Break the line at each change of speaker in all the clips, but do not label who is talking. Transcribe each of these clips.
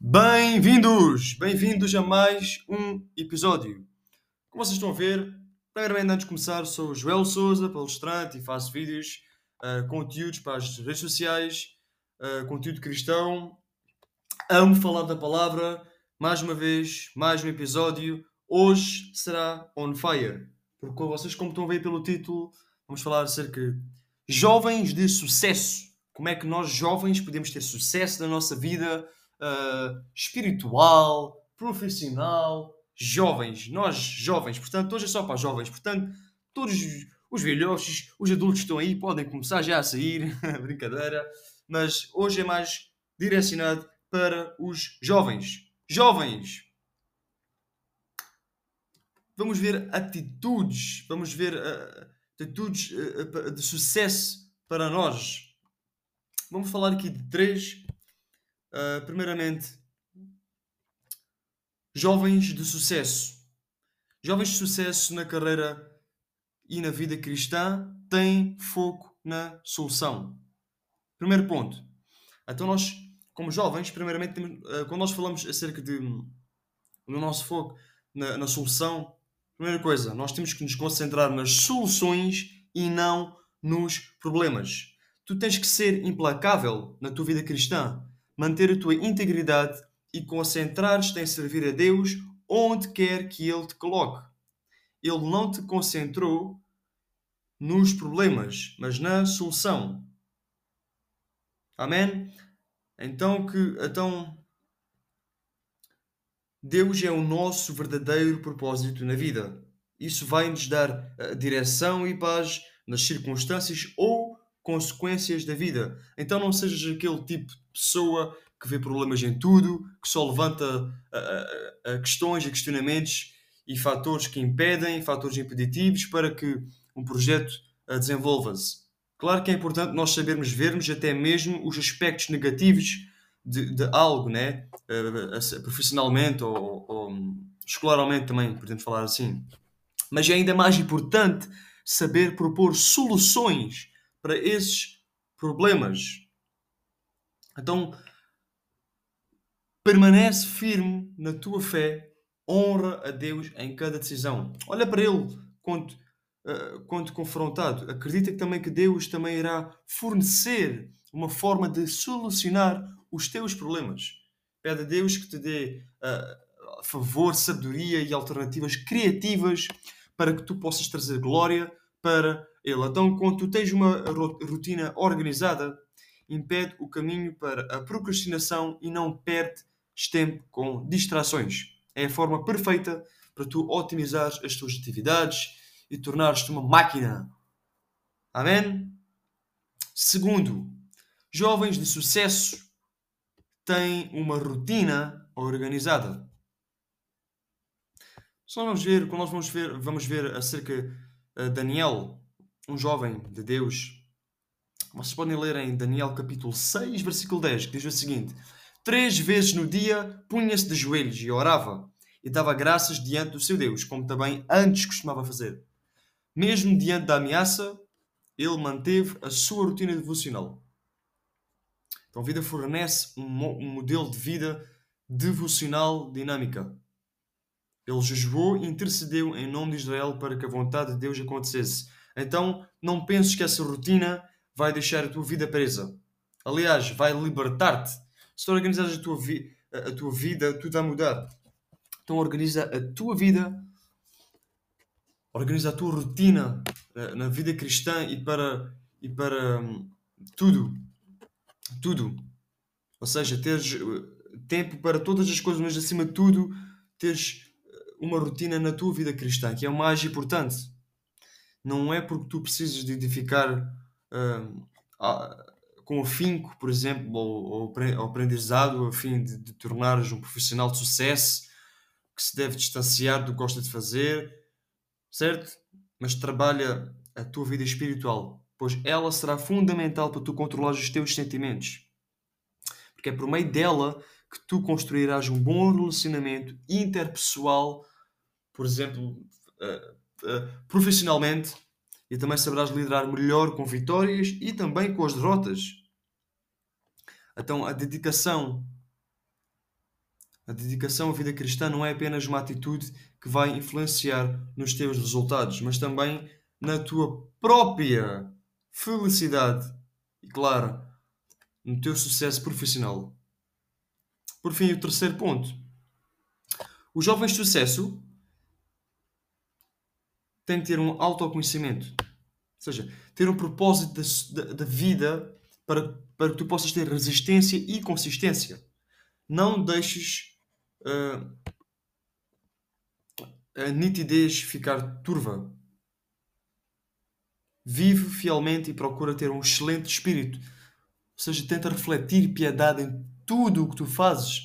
Bem-vindos! Bem-vindos a mais um episódio. Como vocês estão a ver, primeiramente antes de começar, sou Joel Souza, palestrante e faço vídeos, uh, conteúdos para as redes sociais, uh, conteúdo cristão. Amo falar da palavra. Mais uma vez, mais um episódio. Hoje será on fire. Porque vocês, como estão a ver pelo título, vamos falar acerca de jovens de sucesso. Como é que nós, jovens, podemos ter sucesso na nossa vida uh, espiritual, profissional, jovens. Nós, jovens. Portanto, hoje é só para jovens. Portanto, todos os velhoches, os adultos estão aí, podem começar já a sair. Brincadeira. Mas hoje é mais direcionado para os jovens. Jovens! Vamos ver atitudes, vamos ver uh, atitudes uh, de sucesso para nós. Vamos falar aqui de três. Uh, primeiramente, jovens de sucesso. Jovens de sucesso na carreira e na vida cristã têm foco na solução. Primeiro ponto. Então nós, como jovens, primeiramente, quando nós falamos acerca de, do nosso foco na, na solução, Primeira coisa, nós temos que nos concentrar nas soluções e não nos problemas. Tu tens que ser implacável na tua vida cristã, manter a tua integridade e concentrar-te em servir a Deus onde quer que Ele te coloque. Ele não te concentrou nos problemas, mas na solução. Amém? Então que então Deus é o nosso verdadeiro propósito na vida. Isso vai nos dar uh, direção e paz nas circunstâncias ou consequências da vida. Então não sejas aquele tipo de pessoa que vê problemas em tudo, que só levanta uh, uh, questões e questionamentos e fatores que impedem, fatores impeditivos para que um projeto desenvolva-se. Claro que é importante nós sabermos vermos até mesmo os aspectos negativos de, de algo, né? Uh, profissionalmente ou, ou escolarmente também, podemos falar assim. Mas é ainda mais importante saber propor soluções para esses problemas. Então, permanece firme na tua fé, honra a Deus em cada decisão. Olha para Ele quando, uh, quando confrontado. Acredita também que Deus também irá fornecer uma forma de solucionar os teus problemas. Pede a Deus que te dê uh, favor, sabedoria e alternativas criativas para que tu possas trazer glória para Ele. Então, quando tu tens uma rotina organizada, impede o caminho para a procrastinação e não perdes tempo com distrações. É a forma perfeita para tu otimizar as tuas atividades e tornares-te uma máquina. Amém? Segundo, jovens de sucesso tem uma rotina organizada. Só vamos ver, quando nós vamos ver, vamos ver acerca de Daniel, um jovem de Deus. Vocês podem ler em Daniel capítulo 6, versículo 10, que diz o seguinte: Três vezes no dia punha-se de joelhos e orava, e dava graças diante do seu Deus, como também antes costumava fazer. Mesmo diante da ameaça, ele manteve a sua rotina devocional. Então, a vida fornece um, um modelo de vida devocional dinâmica. Ele jejuou e intercedeu em nome de Israel para que a vontade de Deus acontecesse. Então, não penses que essa rotina vai deixar a tua vida presa. Aliás, vai libertar-te. Se tu organizas a tua, vi a tua vida, tudo vai mudar. Então, organiza a tua vida, organiza a tua rotina eh, na vida cristã e para, e para hum, tudo tudo. Ou seja, teres eh, tempo para todas as coisas, mas acima de tudo, teres eh, uma rotina na tua vida cristã, que é o mais importante. Não é porque tu precisas de edificar uh, com afinco, por exemplo, ou, ou aprendizado, a fim de, de tornares um profissional de sucesso, que se deve distanciar do que gosta de fazer, certo? Mas trabalha a tua vida espiritual pois ela será fundamental para tu controlar os teus sentimentos. Porque é por meio dela que tu construirás um bom relacionamento interpessoal, por exemplo, uh, profissionalmente, e também saberás liderar melhor com vitórias e também com as derrotas. Então, a dedicação, a dedicação à vida cristã não é apenas uma atitude que vai influenciar nos teus resultados, mas também na tua própria felicidade e, claro, no teu sucesso profissional. Por fim, o terceiro ponto. Os jovens de sucesso têm que ter um autoconhecimento. Ou seja, ter um propósito da vida para, para que tu possas ter resistência e consistência. Não deixes uh, a nitidez ficar turva. Vive fielmente e procura ter um excelente espírito. Ou seja, tenta refletir piedade em tudo o que tu fazes.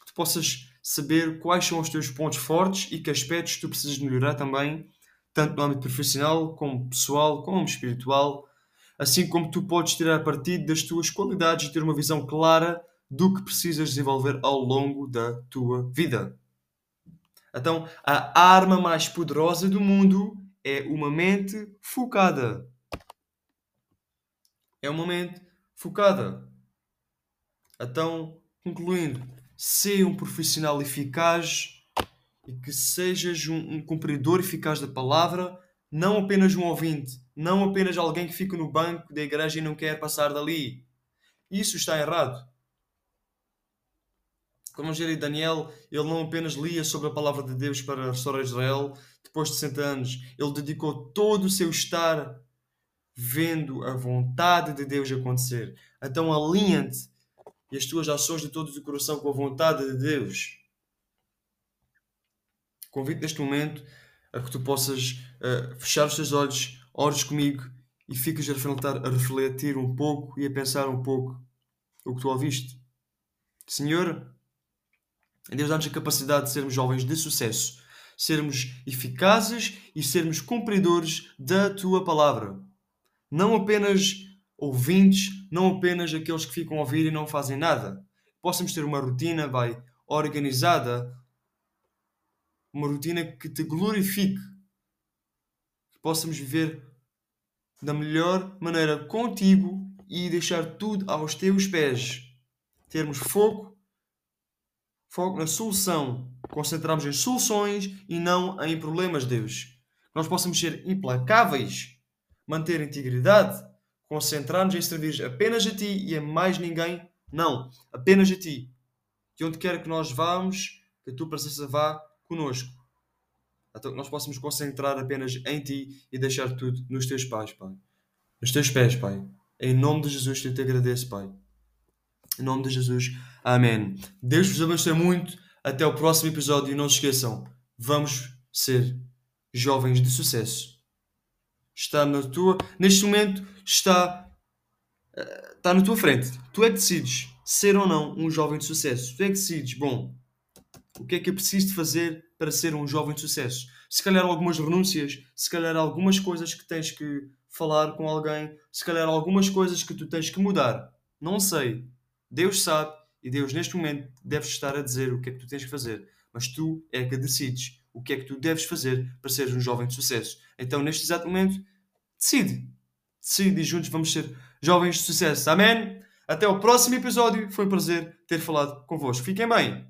Que tu possas saber quais são os teus pontos fortes e que aspectos tu precisas melhorar também, tanto no âmbito profissional, como pessoal, como espiritual. Assim como tu podes tirar partido das tuas qualidades e ter uma visão clara do que precisas desenvolver ao longo da tua vida. Então, a arma mais poderosa do mundo é uma mente focada. É uma mente focada. Então, concluindo, ser um profissional eficaz e que sejas um, um cumpridor eficaz da palavra, não apenas um ouvinte, não apenas alguém que fica no banco da igreja e não quer passar dali. Isso está errado. Como ver Daniel, ele não apenas lia sobre a palavra de Deus para restaurar Israel depois de 60 anos, ele dedicou todo o seu estar vendo a vontade de Deus acontecer. Então alinha-te e as tuas ações de todo o coração com a vontade de Deus. Convido neste momento a que tu possas uh, fechar os teus olhos, ores comigo e fiques a refletir, a refletir um pouco e a pensar um pouco o que tu ouviste. Senhor, Deus dá-nos a capacidade de sermos jovens de sucesso, sermos eficazes e sermos cumpridores da tua palavra. Não apenas ouvintes, não apenas aqueles que ficam a ouvir e não fazem nada. Possamos ter uma rotina, vai, organizada, uma rotina que te glorifique, que possamos viver da melhor maneira contigo e deixar tudo aos teus pés. Termos foco foco na solução, concentrarmos em soluções e não em problemas, Deus. Nós possamos ser implacáveis, manter integridade, concentrar-nos em servir apenas a Ti e a mais ninguém, não, apenas a Ti. Que onde quer que nós vamos, que a Tua presença vá conosco. Então que nós possamos concentrar apenas em Ti e deixar tudo nos Teus pés, Pai. Nos Teus pés, Pai. Em nome de Jesus, eu te agradeço, Pai. Em nome de Jesus. Amém. Deus vos abençoe muito. Até o próximo episódio. E não se esqueçam, vamos ser jovens de sucesso. Está na tua. Neste momento está. Eh, está na tua frente. Tu é que decides ser ou não um jovem de sucesso. Tu é que decides, bom, o que é que eu preciso de fazer para ser um jovem de sucesso? Se calhar algumas renúncias, se calhar algumas coisas que tens que falar com alguém, se calhar algumas coisas que tu tens que mudar. Não sei. Deus sabe e Deus neste momento deve estar a dizer o que é que tu tens que fazer, mas tu é que decides o que é que tu deves fazer para seres um jovem de sucesso. Então, neste exato momento, decide. Decide e juntos vamos ser jovens de sucesso. Amém? Até o próximo episódio. Foi um prazer ter falado convosco. Fiquem bem.